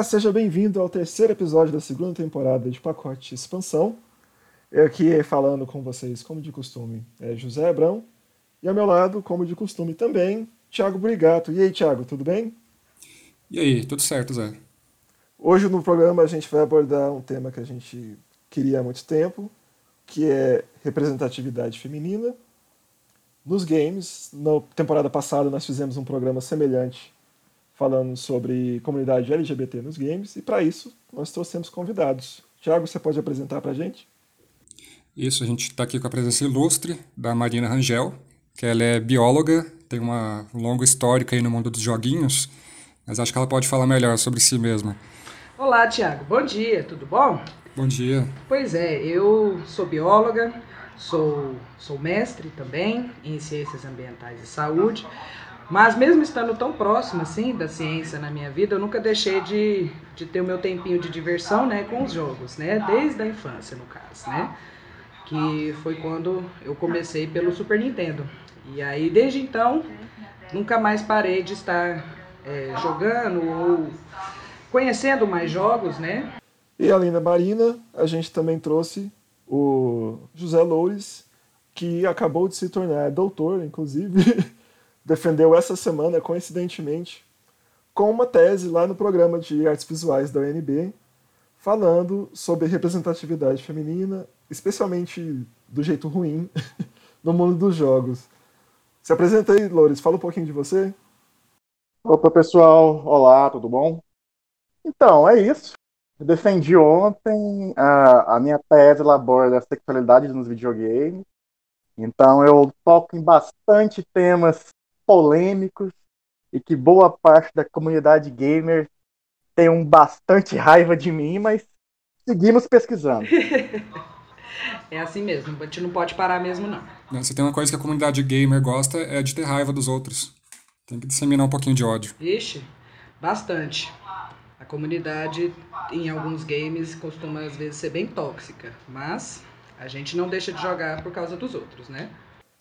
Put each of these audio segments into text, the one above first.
Olá, seja bem-vindo ao terceiro episódio da segunda temporada de Pacote Expansão. Eu aqui falando com vocês, como de costume, é José Abrão. E ao meu lado, como de costume também, Thiago Brigato. E aí, Thiago, tudo bem? E aí, tudo certo, Zé? Hoje no programa a gente vai abordar um tema que a gente queria há muito tempo, que é representatividade feminina. Nos games, na temporada passada nós fizemos um programa semelhante falando sobre comunidade LGBT nos games, e para isso nós trouxemos convidados. Tiago, você pode apresentar para a gente? Isso, a gente está aqui com a presença ilustre da Marina Rangel, que ela é bióloga, tem uma longa histórica aí no mundo dos joguinhos, mas acho que ela pode falar melhor sobre si mesma. Olá, Tiago. Bom dia, tudo bom? Bom dia. Pois é, eu sou bióloga, sou, sou mestre também em ciências ambientais e saúde, mas mesmo estando tão próximo assim da ciência na minha vida, eu nunca deixei de, de ter o meu tempinho de diversão né, com os jogos, né? Desde a infância, no caso, né? Que foi quando eu comecei pelo Super Nintendo. E aí, desde então, nunca mais parei de estar é, jogando ou conhecendo mais jogos, né? E além da Marina, a gente também trouxe o José Loures, que acabou de se tornar doutor, inclusive, defendeu essa semana, coincidentemente, com uma tese lá no programa de artes visuais da UNB, falando sobre representatividade feminina, especialmente do jeito ruim, no mundo dos jogos. Se apresenta aí, Loures, fala um pouquinho de você. Opa, pessoal. Olá, tudo bom? Então, é isso. Eu defendi ontem a, a minha tese labora da sexualidade nos videogames. Então, eu toco em bastante temas polêmicos e que boa parte da comunidade gamer tem um bastante raiva de mim, mas seguimos pesquisando. É assim mesmo, a gente não pode parar mesmo, não. Se tem uma coisa que a comunidade gamer gosta é de ter raiva dos outros. Tem que disseminar um pouquinho de ódio. Ixi, bastante. A comunidade em alguns games costuma às vezes ser bem tóxica, mas a gente não deixa de jogar por causa dos outros, né?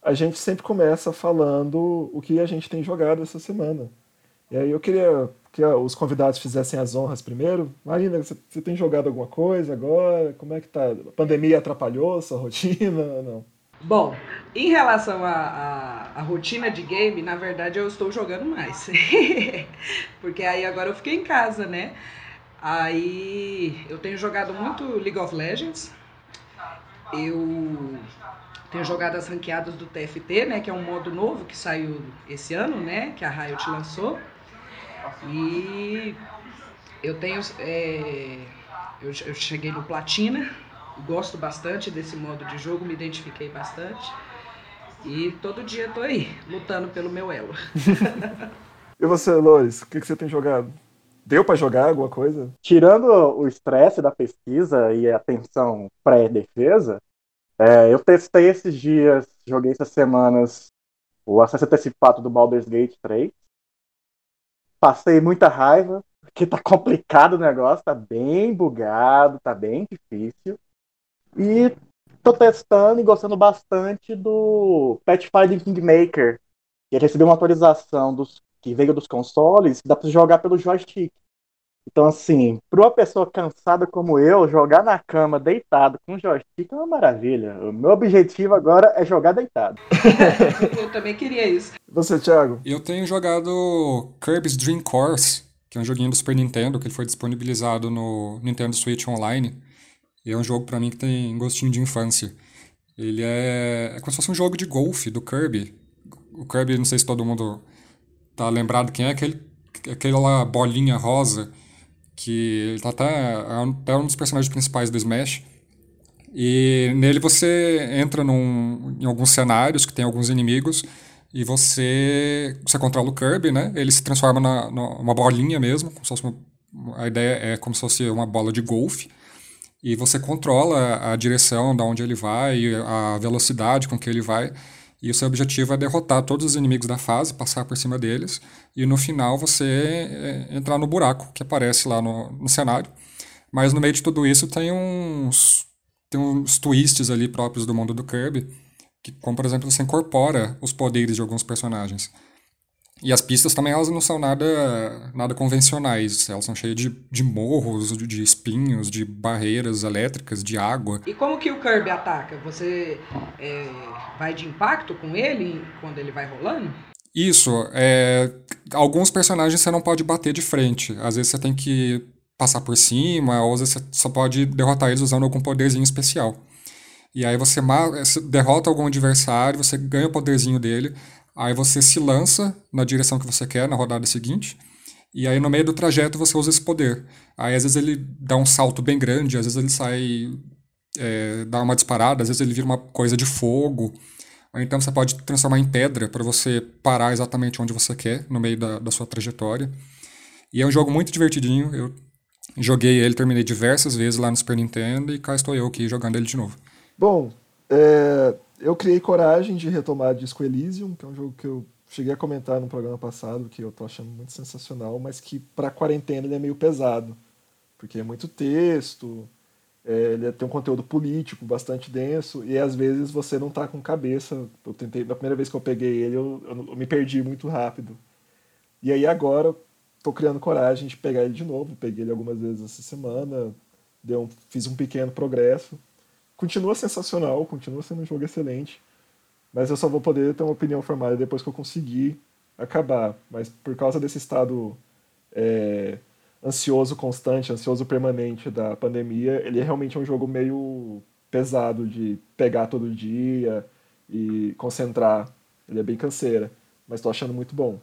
A gente sempre começa falando o que a gente tem jogado essa semana. E aí eu queria que os convidados fizessem as honras primeiro. Marina, você, tem jogado alguma coisa agora? Como é que tá? A pandemia atrapalhou sua rotina ou não? Bom, em relação à rotina de game, na verdade eu estou jogando mais. Porque aí agora eu fiquei em casa, né? Aí eu tenho jogado muito League of Legends. Eu tenho jogado as ranqueadas do TFT, né? Que é um modo novo que saiu esse ano, né? Que a Riot lançou. E eu tenho. É, eu, eu cheguei no Platina, gosto bastante desse modo de jogo, me identifiquei bastante. E todo dia tô aí, lutando pelo meu elo. e você, Lois, o que, que você tem jogado? Deu para jogar alguma coisa? Tirando o estresse da pesquisa e a tensão pré-defesa, é, eu testei esses dias, joguei essas semanas o acesso antecipado do Baldur's Gate 3 passei muita raiva, porque tá complicado o negócio, tá bem bugado, tá bem difícil. E tô testando e gostando bastante do Pathfinder Kingmaker, que recebeu uma atualização dos, que veio dos consoles, que dá pra jogar pelo joystick. Então, assim, para uma pessoa cansada como eu, jogar na cama deitado com joystick é uma maravilha. O meu objetivo agora é jogar deitado. eu também queria isso. Você, Thiago? Eu tenho jogado Kirby's Dream Course, que é um joguinho do Super Nintendo, que ele foi disponibilizado no Nintendo Switch Online. E é um jogo para mim que tem gostinho de infância. Ele é, é como se fosse um jogo de golfe do Kirby. O Kirby, não sei se todo mundo tá lembrado quem é, aquele, aquela bolinha rosa que ele tá até, é até um dos personagens principais do Smash. E nele você entra num, em alguns cenários que tem alguns inimigos e você, você controla o Kirby, né? Ele se transforma na, numa bolinha mesmo, como se fosse uma, a ideia é como se fosse uma bola de golfe. E você controla a direção, da onde ele vai, a velocidade com que ele vai. E o seu objetivo é derrotar todos os inimigos da fase, passar por cima deles, e no final você é, entrar no buraco que aparece lá no, no cenário. Mas no meio de tudo isso tem uns, tem uns twists ali próprios do mundo do Kirby, que, como por exemplo, você incorpora os poderes de alguns personagens. E as pistas também elas não são nada, nada convencionais. Elas são cheias de, de morros, de espinhos, de barreiras elétricas, de água. E como que o Kirby ataca? Você é, vai de impacto com ele quando ele vai rolando? Isso. É, alguns personagens você não pode bater de frente. Às vezes você tem que passar por cima, ou às vezes você só pode derrotar eles usando algum poderzinho especial. E aí você derrota algum adversário, você ganha o poderzinho dele, aí você se lança na direção que você quer na rodada seguinte, e aí no meio do trajeto você usa esse poder. Aí às vezes ele dá um salto bem grande, às vezes ele sai, é, dá uma disparada, às vezes ele vira uma coisa de fogo. Ou então você pode transformar em pedra para você parar exatamente onde você quer no meio da, da sua trajetória. E é um jogo muito divertidinho. Eu joguei ele, terminei diversas vezes lá no Super Nintendo e cá estou eu aqui jogando ele de novo. Bom, é, eu criei coragem de retomar Disco Elysium, que é um jogo que eu cheguei a comentar no programa passado, que eu tô achando muito sensacional, mas que para quarentena ele é meio pesado, porque é muito texto, é, ele tem um conteúdo político bastante denso e às vezes você não tá com cabeça. Eu tentei, na primeira vez que eu peguei ele, eu, eu, eu me perdi muito rápido. E aí agora tô criando coragem de pegar ele de novo. Peguei ele algumas vezes essa semana, deu um, fiz um pequeno progresso continua sensacional, continua sendo um jogo excelente, mas eu só vou poder ter uma opinião formada depois que eu conseguir acabar. Mas por causa desse estado é, ansioso constante, ansioso permanente da pandemia, ele é realmente um jogo meio pesado de pegar todo dia e concentrar. Ele é bem canseira, mas estou achando muito bom.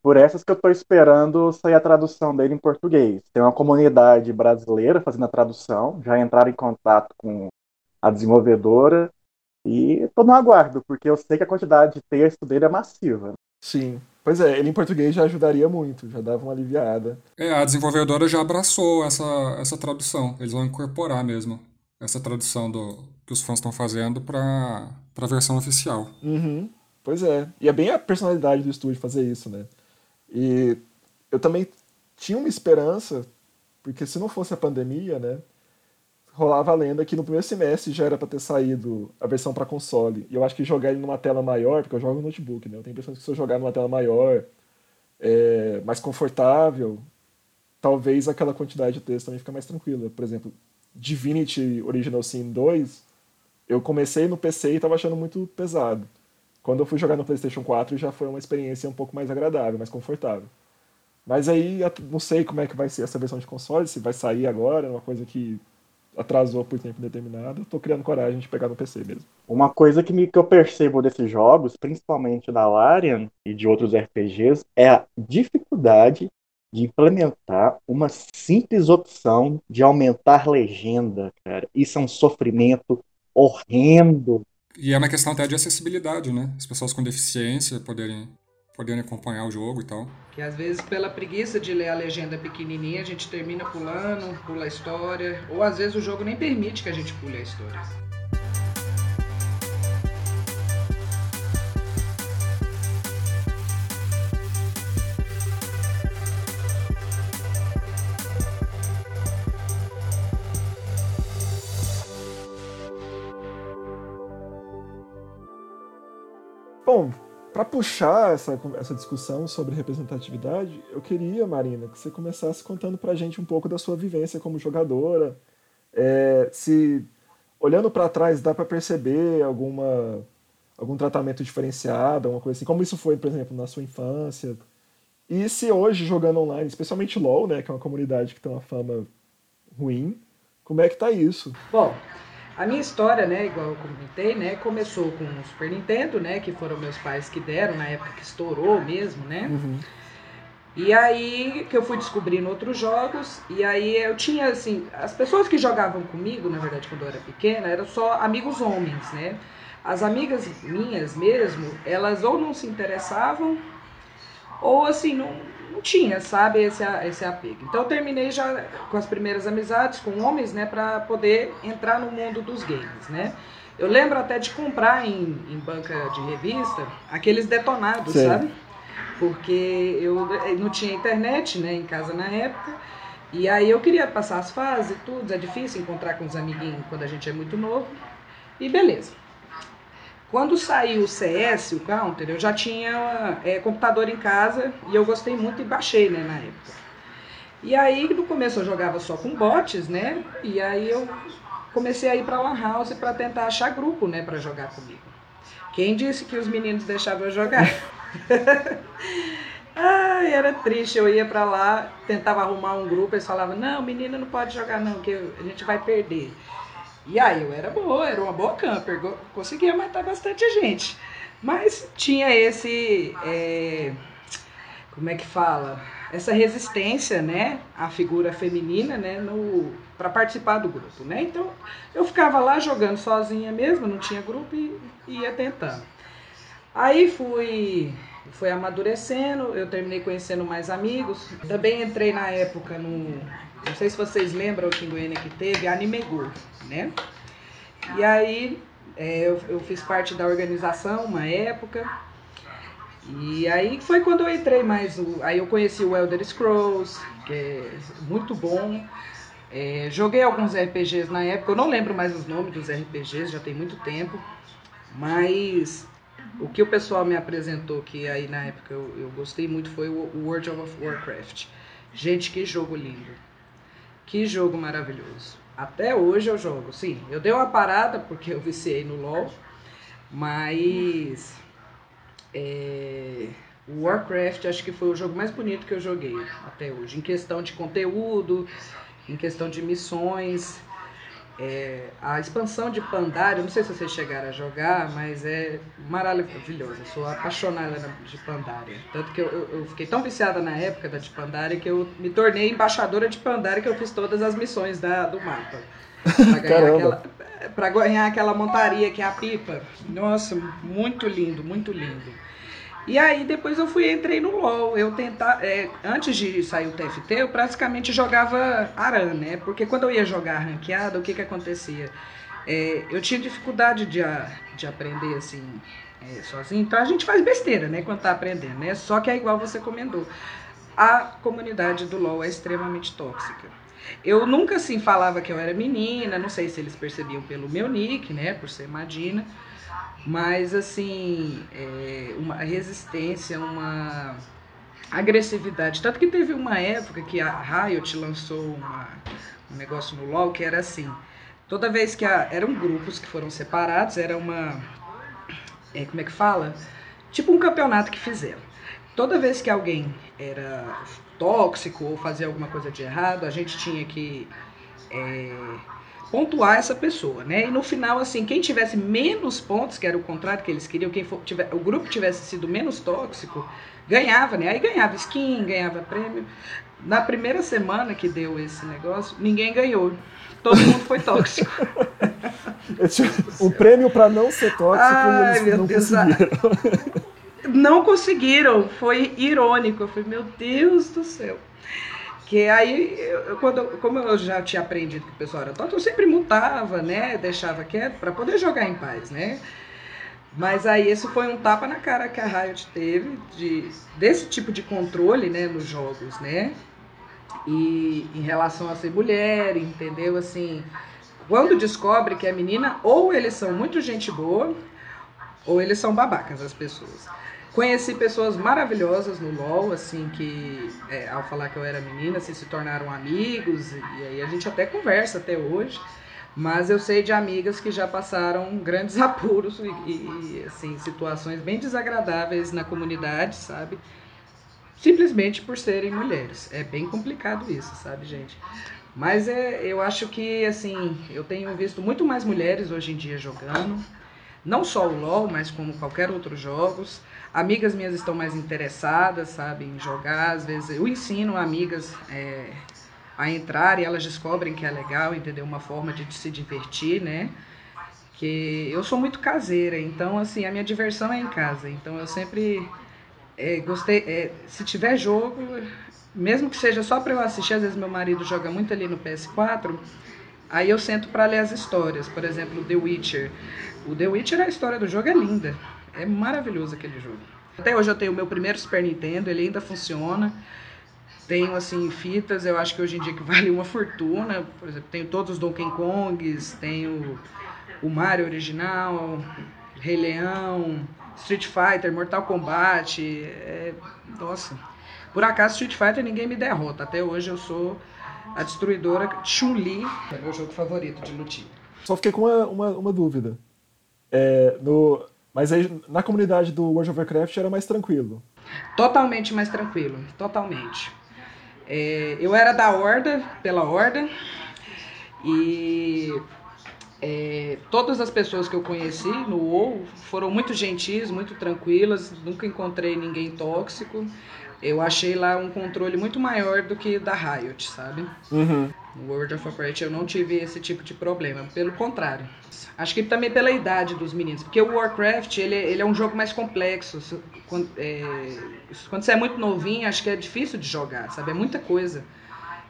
Por essas que eu estou esperando sair a tradução dele em português. Tem uma comunidade brasileira fazendo a tradução, já entraram em contato com a desenvolvedora. E estou no aguardo, porque eu sei que a quantidade de texto dele é massiva. Sim. Pois é, ele em português já ajudaria muito, já dava uma aliviada. É, a desenvolvedora já abraçou essa, essa tradução. Eles vão incorporar mesmo essa tradução do, que os fãs estão fazendo para a versão oficial. Uhum. Pois é. E é bem a personalidade do estúdio fazer isso, né? E eu também tinha uma esperança, porque se não fosse a pandemia, né? Rolava a lenda que no primeiro semestre já era para ter saído a versão para console. E eu acho que jogar ele numa tela maior, porque eu jogo no notebook, né? Eu tenho a impressão que se eu jogar numa tela maior, é, mais confortável, talvez aquela quantidade de texto também fica mais tranquila. Por exemplo, Divinity Original Sin 2, eu comecei no PC e estava achando muito pesado. Quando eu fui jogar no PlayStation 4 já foi uma experiência um pouco mais agradável, mais confortável. Mas aí não sei como é que vai ser essa versão de console, se vai sair agora, é uma coisa que atrasou por tempo determinado, tô criando coragem de pegar no PC mesmo. Uma coisa que, me, que eu percebo desses jogos, principalmente da Larian e de outros RPGs, é a dificuldade de implementar uma simples opção de aumentar legenda, cara. Isso é um sofrimento horrendo. E é uma questão até de acessibilidade, né? As pessoas com deficiência poderem podendo acompanhar o jogo e tal. Que às vezes pela preguiça de ler a legenda pequenininha a gente termina pulando, pula a história, ou às vezes o jogo nem permite que a gente pule a história. Bom, para puxar essa, essa discussão sobre representatividade, eu queria, Marina, que você começasse contando para a gente um pouco da sua vivência como jogadora. É, se, olhando para trás, dá para perceber alguma, algum tratamento diferenciado, alguma coisa assim. Como isso foi, por exemplo, na sua infância? E se hoje, jogando online, especialmente LoL, né, que é uma comunidade que tem uma fama ruim, como é que tá isso? Bom, a minha história, né, igual eu comentei, né, começou com o Super Nintendo, né, que foram meus pais que deram na época que estourou mesmo, né? Uhum. E aí que eu fui descobrindo outros jogos, e aí eu tinha, assim, as pessoas que jogavam comigo, na verdade, quando eu era pequena, eram só amigos homens, né? As amigas minhas mesmo, elas ou não se interessavam, ou assim, não, não tinha, sabe, esse, esse apego. Então eu terminei já com as primeiras amizades com homens, né, para poder entrar no mundo dos games, né. Eu lembro até de comprar em, em banca de revista aqueles detonados, Sim. sabe? Porque eu não tinha internet, né, em casa na época. E aí eu queria passar as fases e tudo, é difícil encontrar com os amiguinhos quando a gente é muito novo. E beleza. Quando saiu o CS, o Counter, eu já tinha é, computador em casa e eu gostei muito e baixei, né, na época. E aí, no começo eu jogava só com bots, né? E aí eu comecei a ir pra Lan House para tentar achar grupo, né, para jogar comigo. Quem disse que os meninos deixavam eu jogar? Ai, era triste. Eu ia pra lá, tentava arrumar um grupo, eles falavam: Não, menina não pode jogar, não, que a gente vai perder. E aí eu era boa, era uma boa camper, conseguia matar bastante gente. Mas tinha esse. É, como é que fala? Essa resistência, né? A figura feminina, né? No, para participar do grupo, né? Então eu ficava lá jogando sozinha mesmo, não tinha grupo e ia tentando. Aí fui foi amadurecendo, eu terminei conhecendo mais amigos. Também entrei na época no. Não sei se vocês lembram aqui em que teve Anime Go, né? E aí é, eu, eu fiz parte da organização uma época. E aí foi quando eu entrei mais. O, aí eu conheci o Elder Scrolls, que é muito bom. É, joguei alguns RPGs na época, eu não lembro mais os nomes dos RPGs, já tem muito tempo. Mas o que o pessoal me apresentou que aí na época eu, eu gostei muito foi o World of Warcraft. Gente, que jogo lindo. Que jogo maravilhoso. Até hoje eu jogo. Sim, eu dei uma parada porque eu viciei no LoL, mas é, o Warcraft acho que foi o jogo mais bonito que eu joguei até hoje. Em questão de conteúdo, em questão de missões, é, a expansão de Pandaria, não sei se vocês chegaram a jogar, mas é maravilhosa. Sou apaixonada de Pandaria. Tanto que eu, eu, eu, fiquei tão viciada na época da de Pandaria que eu me tornei embaixadora de Pandaria que eu fiz todas as missões da, do mapa. Pra ganhar, aquela, pra ganhar aquela montaria que é a pipa. Nossa, muito lindo, muito lindo. E aí depois eu fui entrei no LoL. Eu tentar, é, antes de sair o TFT, eu praticamente jogava Aran, né? Porque quando eu ia jogar ranqueada, o que que acontecia? É, eu tinha dificuldade de, de aprender assim é, sozinho. Então a gente faz besteira, né? Quando tá aprendendo, né? Só que é igual você comentou. A comunidade do LoL é extremamente tóxica. Eu nunca assim falava que eu era menina, não sei se eles percebiam pelo meu nick, né? Por ser Madina. Mas, assim, é, uma resistência, uma agressividade. Tanto que teve uma época que a Riot lançou uma, um negócio no LoL que era assim: toda vez que a, eram grupos que foram separados, era uma. É, como é que fala? Tipo um campeonato que fizeram. Toda vez que alguém era tóxico ou fazia alguma coisa de errado, a gente tinha que. É, pontuar essa pessoa, né? E no final, assim, quem tivesse menos pontos, que era o contrário que eles queriam, quem for, tiver, o grupo tivesse sido menos tóxico, ganhava, né? Aí ganhava skin, ganhava prêmio. Na primeira semana que deu esse negócio, ninguém ganhou. Todo mundo foi tóxico. o prêmio para não ser tóxico Ai, eles meu não Deus. Não conseguiram, foi irônico. Eu falei, meu Deus do céu. Que aí, eu, quando, como eu já tinha aprendido que o pessoal era tóxico, eu sempre mutava, né? Deixava quieto para poder jogar em paz, né? Mas aí esse foi um tapa na cara que a Riot teve de, desse tipo de controle, né, nos jogos, né? E em relação a ser mulher, entendeu? Assim, quando descobre que é menina, ou eles são muito gente boa, ou eles são babacas as pessoas. Conheci pessoas maravilhosas no LOL, assim, que é, ao falar que eu era menina, assim, se tornaram amigos, e aí a gente até conversa até hoje. Mas eu sei de amigas que já passaram grandes apuros e, e assim, situações bem desagradáveis na comunidade, sabe? Simplesmente por serem mulheres. É bem complicado isso, sabe, gente? Mas é, eu acho que, assim, eu tenho visto muito mais mulheres hoje em dia jogando. Não só o LoL, mas como qualquer outro jogos. Amigas minhas estão mais interessadas, sabe, em jogar. Às vezes eu ensino amigas é, a entrar e elas descobrem que é legal, entendeu? Uma forma de se divertir, né? Que eu sou muito caseira, então assim, a minha diversão é em casa. Então eu sempre é, gostei. É, se tiver jogo, mesmo que seja só para eu assistir, às vezes meu marido joga muito ali no PS4, aí eu sento para ler as histórias. Por exemplo, The Witcher. O The Witcher, a história do jogo é linda. É maravilhoso aquele jogo. Até hoje eu tenho o meu primeiro Super Nintendo, ele ainda funciona. Tenho, assim, fitas, eu acho que hoje em dia que vale uma fortuna. Por exemplo, tenho todos os Donkey Kongs, tenho o Mario original, Rei Leão, Street Fighter, Mortal Kombat. É, nossa, por acaso Street Fighter ninguém me derrota. Até hoje eu sou a destruidora Chun-Li, é meu jogo favorito de lutinha. Só fiquei com uma, uma, uma dúvida. É, no, mas aí na comunidade do World of Warcraft era mais tranquilo. Totalmente mais tranquilo, totalmente. É, eu era da Horda, pela Horda, e é, todas as pessoas que eu conheci no WoW foram muito gentis, muito tranquilas, nunca encontrei ninguém tóxico. Eu achei lá um controle muito maior do que da Riot, sabe? Uhum. No World of Warcraft eu não tive esse tipo de problema, pelo contrário. Acho que também pela idade dos meninos, porque o Warcraft ele, ele é um jogo mais complexo. Quando, é, quando você é muito novinho, acho que é difícil de jogar, sabe? É muita coisa.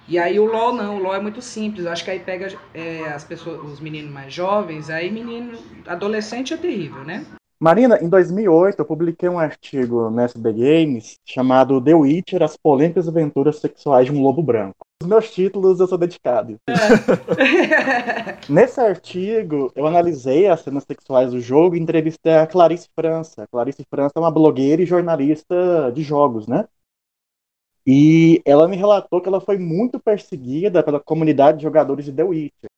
E aí o LoL não, o LoL é muito simples. Acho que aí pega é, as pessoas, os meninos mais jovens, aí menino, adolescente é terrível, né? Marina, em 2008 eu publiquei um artigo no SB Games chamado The Witcher: As polêmicas aventuras sexuais de um lobo branco. Os meus títulos eu sou dedicado. É. Nesse artigo, eu analisei as cenas sexuais do jogo e entrevistei a Clarice França. A Clarice França é uma blogueira e jornalista de jogos, né? E ela me relatou que ela foi muito perseguida pela comunidade de jogadores de The Witcher.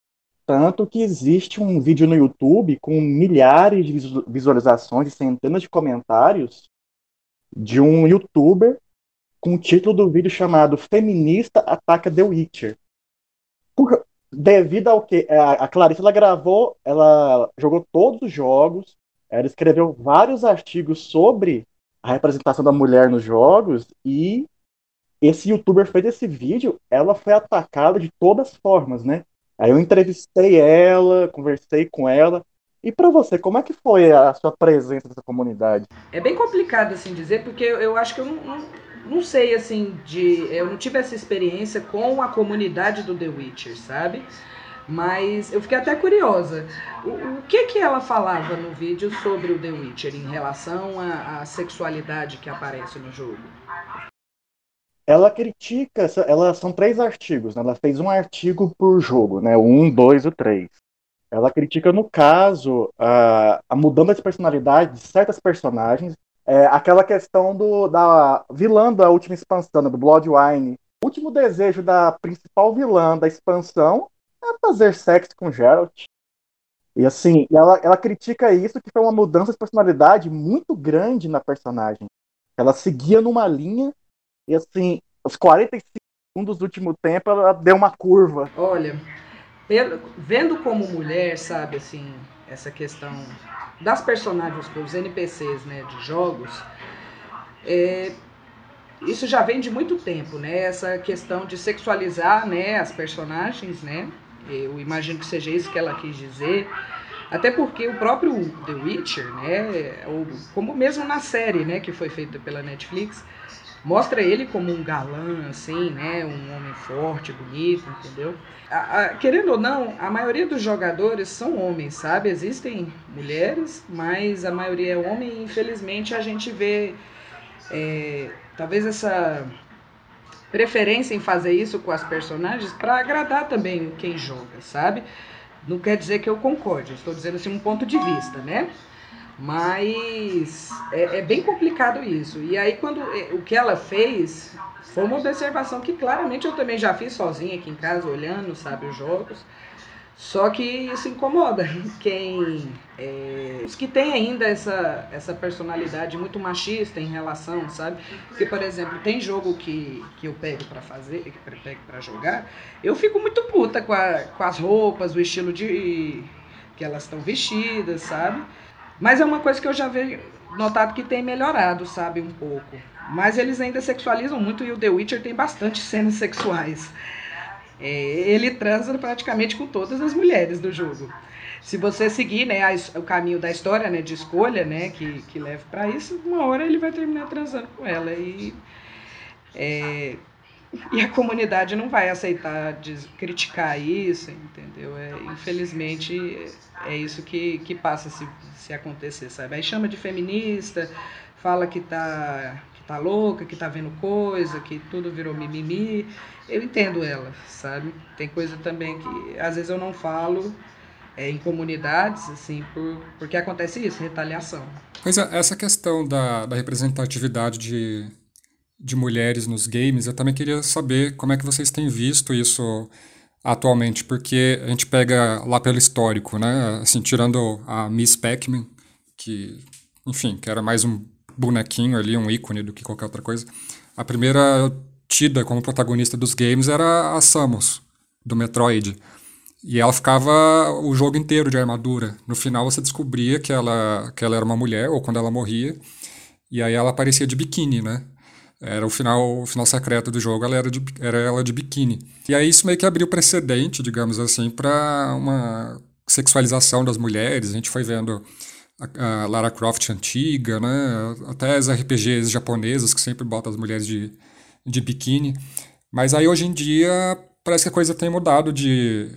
Tanto que existe um vídeo no YouTube com milhares de visualizações e centenas de comentários de um youtuber com o título do vídeo chamado Feminista Ataca The Witcher. Por, devido ao que a, a Clarice ela gravou, ela jogou todos os jogos, ela escreveu vários artigos sobre a representação da mulher nos jogos e esse youtuber fez esse vídeo, ela foi atacada de todas as formas, né? Aí eu entrevistei ela, conversei com ela. E para você, como é que foi a sua presença nessa comunidade? É bem complicado assim dizer, porque eu acho que eu não, não, não sei assim de, eu não tive essa experiência com a comunidade do The Witcher, sabe? Mas eu fiquei até curiosa. O, o, que que ela falava no vídeo sobre o The Witcher em relação à sexualidade que aparece no jogo? ela critica, ela são três artigos, né? ela fez um artigo por jogo, né? O um, dois e três. Ela critica, no caso, a, a mudança de personalidade de certas personagens, é, aquela questão do, da vilã da última expansão, né, do Bloodwine. O último desejo da principal vilã da expansão é fazer sexo com Geralt. E assim, ela, ela critica isso, que foi uma mudança de personalidade muito grande na personagem. Ela seguia numa linha e assim, os 45 segundos do último tempo, ela deu uma curva. Olha, vendo como mulher, sabe, assim, essa questão das personagens, os NPCs, né, de jogos, é, isso já vem de muito tempo, né? Essa questão de sexualizar, né, as personagens, né? Eu imagino que seja isso que ela quis dizer. Até porque o próprio The Witcher, né, ou como mesmo na série, né, que foi feita pela Netflix, mostra ele como um galã, assim, né? Um homem forte, bonito, entendeu? A, a, querendo ou não, a maioria dos jogadores são homens, sabe? Existem mulheres, mas a maioria é homem e infelizmente a gente vê é, talvez essa preferência em fazer isso com as personagens para agradar também quem joga, sabe? Não quer dizer que eu concorde, estou dizendo assim um ponto de vista, né? Mas é, é, bem complicado isso. E aí, quando é, o que ela fez foi uma observação que claramente eu também já fiz sozinha aqui em casa, olhando, sabe, os jogos. Só que isso incomoda quem. É, os que tem ainda essa, essa personalidade muito machista em relação, sabe? Porque, por exemplo, tem jogo que, que eu pego para fazer, que eu pego para jogar, eu fico muito puta com, a, com as roupas, o estilo de que elas estão vestidas, sabe? Mas é uma coisa que eu já vejo notado que tem melhorado, sabe, um pouco. Mas eles ainda sexualizam muito e o The Witcher tem bastante cenas sexuais. É, ele transa praticamente com todas as mulheres do jogo. Se você seguir né, a, o caminho da história, né, de escolha, né, que, que leva para isso, uma hora ele vai terminar transando com ela. E, é, e a comunidade não vai aceitar de criticar isso, entendeu? É, infelizmente é isso que, que passa se, se acontecer, sabe? Aí chama de feminista, fala que tá, que tá louca, que tá vendo coisa, que tudo virou mimimi. Eu entendo ela, sabe? Tem coisa também que às vezes eu não falo é, em comunidades, assim, por, porque acontece isso, retaliação. Pois é, essa questão da, da representatividade de, de mulheres nos games, eu também queria saber como é que vocês têm visto isso atualmente, porque a gente pega lá pelo histórico, né? Assim, tirando a Miss Pac-Man, que, enfim, que era mais um bonequinho ali, um ícone do que qualquer outra coisa. A primeira tida como protagonista dos games era a Samus, do Metroid. E ela ficava o jogo inteiro de armadura. No final você descobria que ela, que ela era uma mulher, ou quando ela morria, e aí ela aparecia de biquíni, né? Era o final, o final secreto do jogo, ela era, de, era ela de biquíni. E aí isso meio que abriu precedente, digamos assim, para uma sexualização das mulheres. A gente foi vendo a, a, Lara Croft antiga, né? Até as RPGs japonesas que sempre botam as mulheres de, de biquíni. Mas aí hoje em dia parece que a coisa tem mudado de,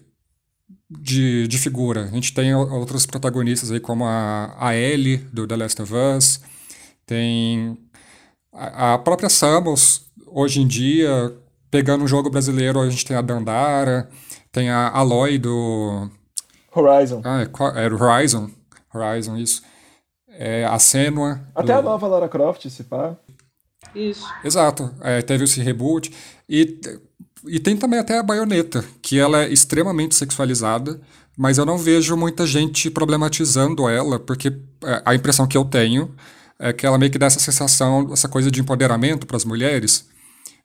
de, de figura. A gente tem outros protagonistas aí como a, a Ellie do The Last of Us, tem a, própria Samus, hoje em dia, pegando um jogo brasileiro, a gente tem a Dandara, tem a Aloy do. Horizon. Ah, é, é Horizon. Horizon, isso. É, a Senua. Até do... a nova Lara Croft, se pá. Isso. Exato. É, teve esse reboot. E, e tem também até a Bayonetta, que ela é extremamente sexualizada, mas eu não vejo muita gente problematizando ela, porque é, a impressão que eu tenho é que ela meio que dá essa sensação, essa coisa de empoderamento para as mulheres.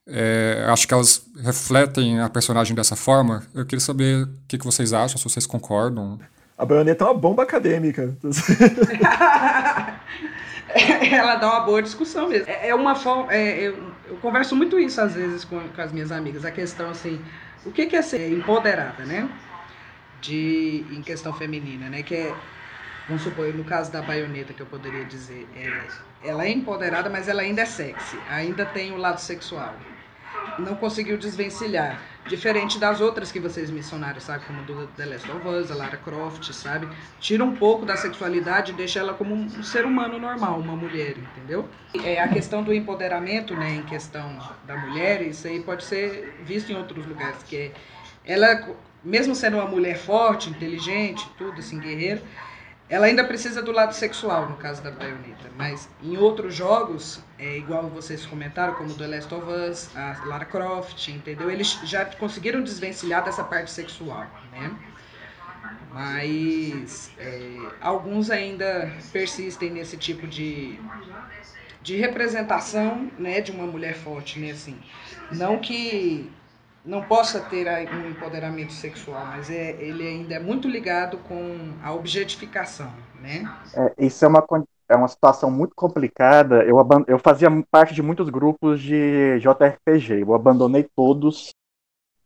É, acho que elas refletem a personagem dessa forma. Eu queria saber o que, que vocês acham, se vocês concordam. A baioneta é uma bomba acadêmica. ela dá uma boa discussão mesmo. É, é uma forma. É, eu, eu, converso muito isso às vezes com, com, as minhas amigas. A questão assim, o que, que é ser empoderada, né? De, em questão feminina, né? Que é vamos supor, no caso da baioneta que eu poderia dizer, é, ela é empoderada, mas ela ainda é sexy, ainda tem o lado sexual. Não conseguiu desvencilhar. Diferente das outras que vocês mencionaram, sabe? Como do The Last of Us, a Lara Croft, sabe? Tira um pouco da sexualidade e deixa ela como um ser humano normal, uma mulher, entendeu? É, a questão do empoderamento, né, em questão da mulher, isso aí pode ser visto em outros lugares, que é, ela, mesmo sendo uma mulher forte, inteligente, tudo assim, guerreira, ela ainda precisa do lado sexual, no caso da Bayonetta, mas em outros jogos, é igual vocês comentaram, como The Last of Us, a Lara Croft, entendeu? Eles já conseguiram desvencilhar dessa parte sexual, né? Mas é, alguns ainda persistem nesse tipo de, de representação, né, de uma mulher forte, né, assim. Não que não possa ter um empoderamento sexual, mas é, ele ainda é muito ligado com a objetificação, né? É, isso é uma, é uma situação muito complicada. Eu, eu fazia parte de muitos grupos de JRPG, eu abandonei todos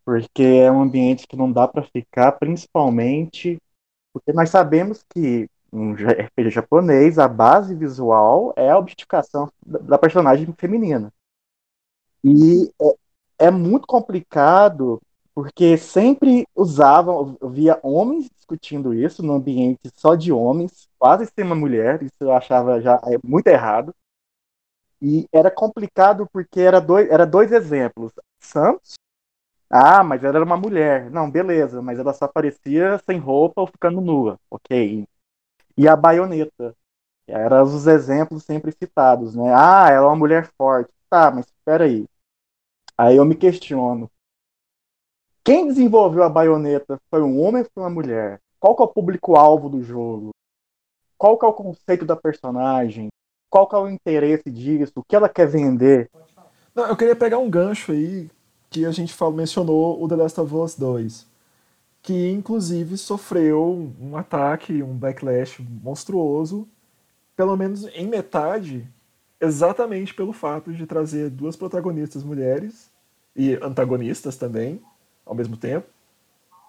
porque é um ambiente que não dá para ficar, principalmente porque nós sabemos que um RPG japonês, a base visual é a objetificação da personagem feminina. E é, muito complicado porque sempre usavam, via homens discutindo isso no ambiente só de homens, quase sem uma mulher, isso eu achava já é muito errado. E era complicado porque era dois, era dois exemplos. Santos, ah, mas ela era uma mulher. Não, beleza, mas ela só aparecia sem roupa ou ficando nua, ok. E a baioneta, eram os exemplos sempre citados, né? Ah, ela é uma mulher forte. Tá, mas espera aí Aí eu me questiono. Quem desenvolveu a baioneta foi um homem ou foi uma mulher? Qual que é o público-alvo do jogo? Qual que é o conceito da personagem? Qual que é o interesse disso? O que ela quer vender? Não, eu queria pegar um gancho aí que a gente falou, mencionou o The Last of Us 2, que inclusive sofreu um ataque, um backlash monstruoso, pelo menos em metade, exatamente pelo fato de trazer duas protagonistas mulheres e antagonistas também, ao mesmo tempo,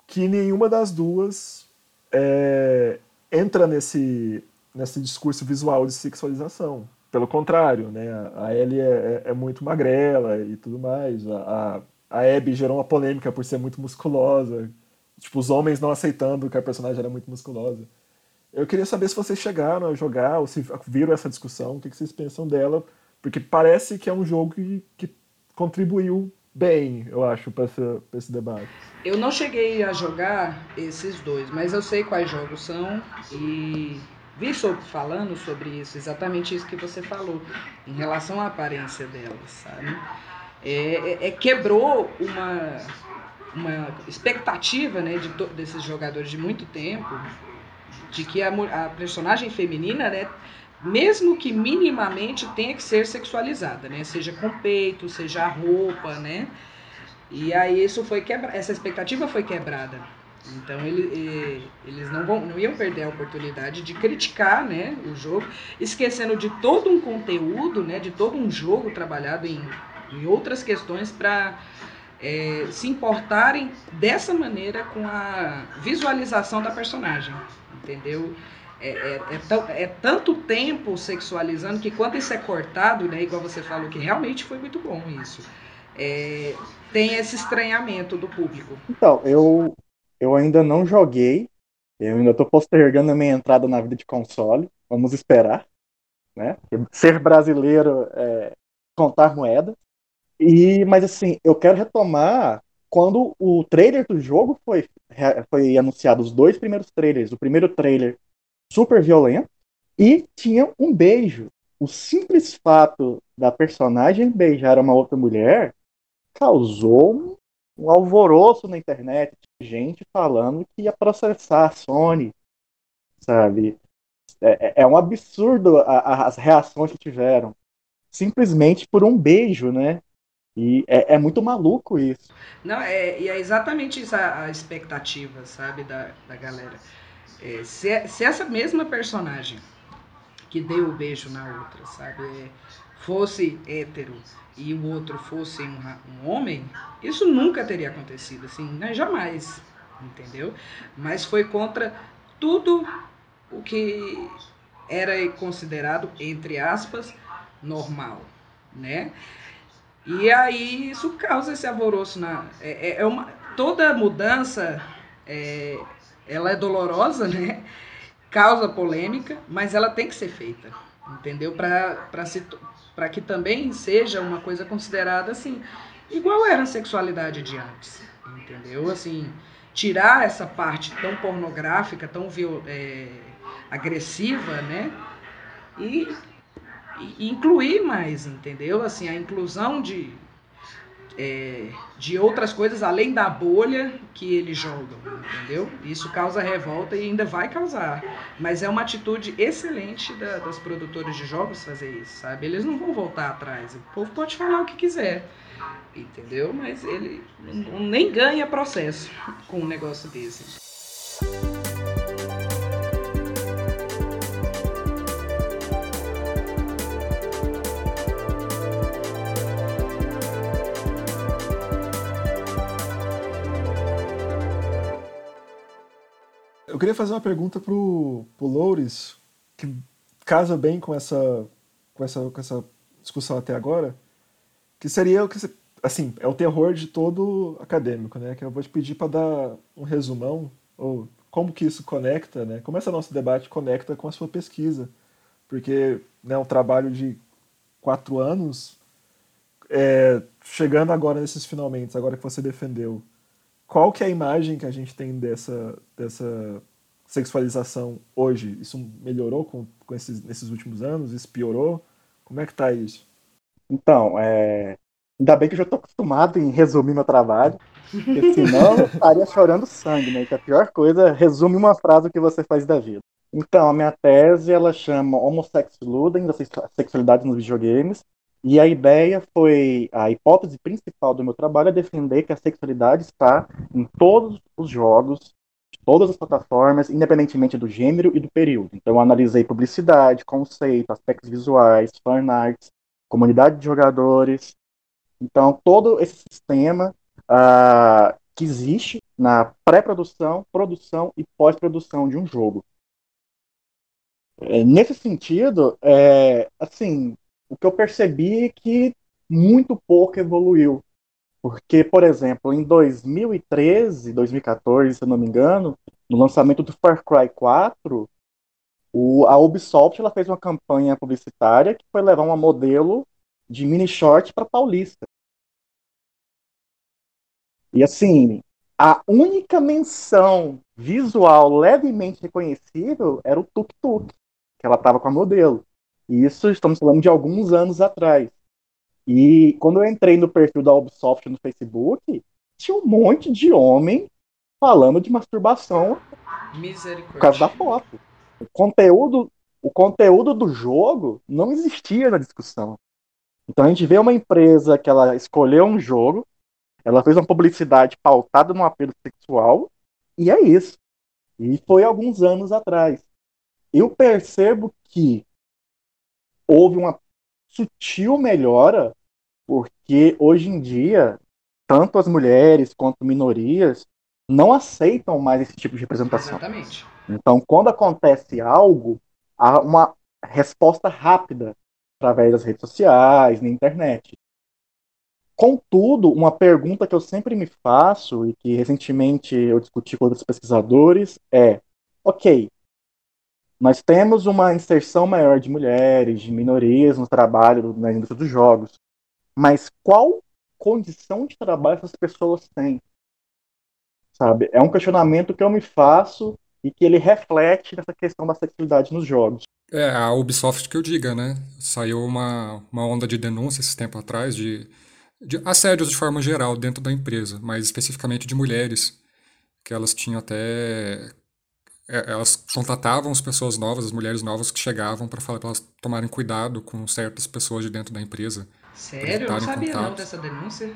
que nenhuma das duas é, entra nesse, nesse discurso visual de sexualização. Pelo contrário, né, a Ellie é, é, é muito magrela e tudo mais. A, a, a Abby gerou uma polêmica por ser muito musculosa. Tipo, os homens não aceitando que a personagem era muito musculosa. Eu queria saber se vocês chegaram a jogar ou se viram essa discussão, o que vocês pensam dela, porque parece que é um jogo que, que contribuiu bem, eu acho, para esse, debate. Eu não cheguei a jogar esses dois, mas eu sei quais jogos são e vi sobre, falando sobre isso, exatamente isso que você falou, em relação à aparência delas, sabe? É, é, é quebrou uma, uma expectativa né, de desses jogadores de muito tempo, de que a, a personagem feminina, né, mesmo que minimamente tenha que ser sexualizada, né, seja com peito, seja a roupa, né, e aí isso foi quebra essa expectativa foi quebrada. Então ele, eles não, vão, não iam perder a oportunidade de criticar né, o jogo, esquecendo de todo um conteúdo, né, de todo um jogo trabalhado em, em outras questões para é, se importarem dessa maneira com a visualização da personagem, entendeu? É, é, é, é, tanto tempo sexualizando que quando isso é cortado, né, igual você falou, que realmente foi muito bom isso, é, tem esse estranhamento do público. Então, eu, eu ainda não joguei, eu ainda estou postergando a minha entrada na vida de console, vamos esperar, né? Ser brasileiro é contar moeda. E, mas assim, eu quero retomar quando o trailer do jogo foi, foi anunciado, os dois primeiros trailers. O primeiro trailer super violento e tinha um beijo. O simples fato da personagem beijar uma outra mulher causou um alvoroço na internet, gente falando que ia processar a Sony, sabe? É, é, é um absurdo a, a, as reações que tiveram, simplesmente por um beijo, né? E é, é, muito maluco isso. Não, é, e é exatamente isso a, a expectativa, sabe, da, da galera. É, se, se essa mesma personagem que deu o beijo na outra, sabe, é, fosse hétero e o outro fosse um, um homem, isso nunca teria acontecido, assim, né? jamais, entendeu? Mas foi contra tudo o que era considerado, entre aspas, normal, né? E aí isso causa esse alvoroço na é, é, é uma toda mudança é, ela é dolorosa, né? Causa polêmica, mas ela tem que ser feita, entendeu? Para que também seja uma coisa considerada assim, igual era a sexualidade de antes, entendeu? Assim, tirar essa parte tão pornográfica, tão é, agressiva, né? E e incluir mais, entendeu? Assim, a inclusão de, é, de outras coisas além da bolha que eles jogam, entendeu? Isso causa revolta e ainda vai causar. Mas é uma atitude excelente da, das produtoras de jogos fazer isso, sabe? Eles não vão voltar atrás. O povo pode falar o que quiser, entendeu? Mas ele nem ganha processo com um negócio desse. Queria fazer uma pergunta pro, pro Loures, que casa bem com essa, com essa, com essa discussão até agora, que seria o que assim, é o terror de todo acadêmico, né? Que eu vou te pedir para dar um resumão ou como que isso conecta, né? Como esse nosso debate conecta com a sua pesquisa, porque né, um trabalho de quatro anos, é, chegando agora nesses finalmente, agora que você defendeu, qual que é a imagem que a gente tem dessa, dessa sexualização hoje? Isso melhorou com, com esses, nesses últimos anos? Isso piorou? Como é que tá isso? Então, é... ainda bem que eu já estou acostumado em resumir meu trabalho, porque senão eu estaria chorando sangue, né? Que a pior coisa resume uma frase que você faz da vida. Então, a minha tese, ela chama Homosex Ludens, a sexualidade nos videogames, e a ideia foi, a hipótese principal do meu trabalho é defender que a sexualidade está em todos os jogos, todas as plataformas, independentemente do gênero e do período. Então analisei publicidade, conceito, aspectos visuais, fanarts, comunidade de jogadores. Então todo esse sistema uh, que existe na pré-produção, produção e pós-produção de um jogo. É, nesse sentido, é, assim, o que eu percebi é que muito pouco evoluiu. Porque, por exemplo, em 2013, 2014, se eu não me engano, no lançamento do Far Cry 4, o, a Ubisoft ela fez uma campanha publicitária que foi levar uma modelo de mini short para Paulista. E assim, a única menção visual levemente reconhecível era o tuk-tuk, que ela estava com a modelo. E isso estamos falando de alguns anos atrás. E quando eu entrei no perfil da Ubisoft no Facebook, tinha um monte de homem falando de masturbação por causa da foto. O conteúdo, o conteúdo do jogo não existia na discussão. Então a gente vê uma empresa que ela escolheu um jogo, ela fez uma publicidade pautada no apelo sexual, e é isso. E foi alguns anos atrás. Eu percebo que houve uma sutil melhora, porque hoje em dia, tanto as mulheres quanto minorias não aceitam mais esse tipo de representação. Exatamente. Então, quando acontece algo, há uma resposta rápida através das redes sociais, na internet. Contudo, uma pergunta que eu sempre me faço e que recentemente eu discuti com outros pesquisadores é: ok, nós temos uma inserção maior de mulheres, de minorias no trabalho na indústria dos jogos, mas qual condição de trabalho essas pessoas têm? Sabe? É um questionamento que eu me faço e que ele reflete nessa questão da sexualidade nos jogos. É, a Ubisoft que eu diga, né? Saiu uma, uma onda de denúncia esse tempo atrás de, de assédios de forma geral dentro da empresa, mas especificamente de mulheres, que elas tinham até elas contatavam as pessoas novas, as mulheres novas que chegavam para falar para elas tomarem cuidado com certas pessoas de dentro da empresa. Sério? Eu não sabia não dessa denúncia.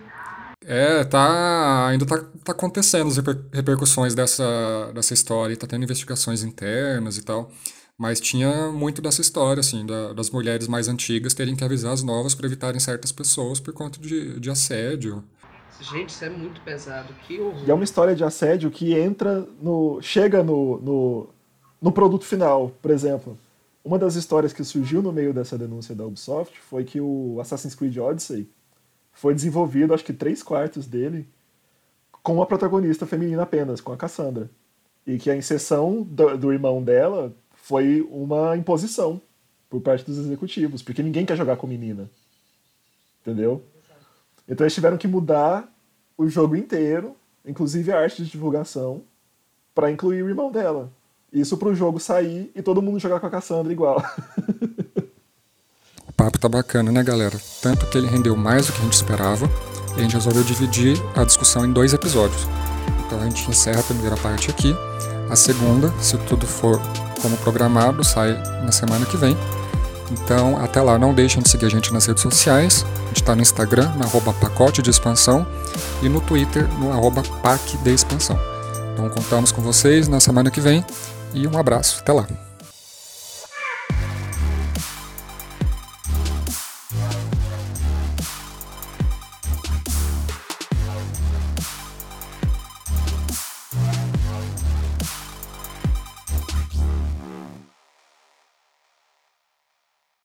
É, tá, ainda tá, tá acontecendo as reper, repercussões dessa, dessa história, tá tendo investigações internas e tal. Mas tinha muito dessa história, assim, da, das mulheres mais antigas terem que avisar as novas para evitarem certas pessoas por conta de, de assédio. Gente, isso é muito pesado, que horror. E é uma história de assédio que entra no. chega no, no, no produto final, por exemplo. Uma das histórias que surgiu no meio dessa denúncia da Ubisoft foi que o Assassin's Creed Odyssey foi desenvolvido, acho que três quartos dele, com uma protagonista feminina apenas, com a Cassandra. E que a inserção do, do irmão dela foi uma imposição por parte dos executivos, porque ninguém quer jogar com menina. Entendeu? Então eles tiveram que mudar o jogo inteiro, inclusive a arte de divulgação, para incluir o irmão dela. Isso para o jogo sair e todo mundo jogar com a Cassandra igual. papo tá bacana, né, galera? Tanto que ele rendeu mais do que a gente esperava e a gente resolveu dividir a discussão em dois episódios. Então a gente encerra a primeira parte aqui. A segunda, se tudo for como programado, sai na semana que vem. Então, até lá, não deixem de seguir a gente nas redes sociais. A gente está no Instagram, no arroba pacote de expansão, e no Twitter, no arroba pac de expansão. Então, contamos com vocês na semana que vem e um abraço. Até lá!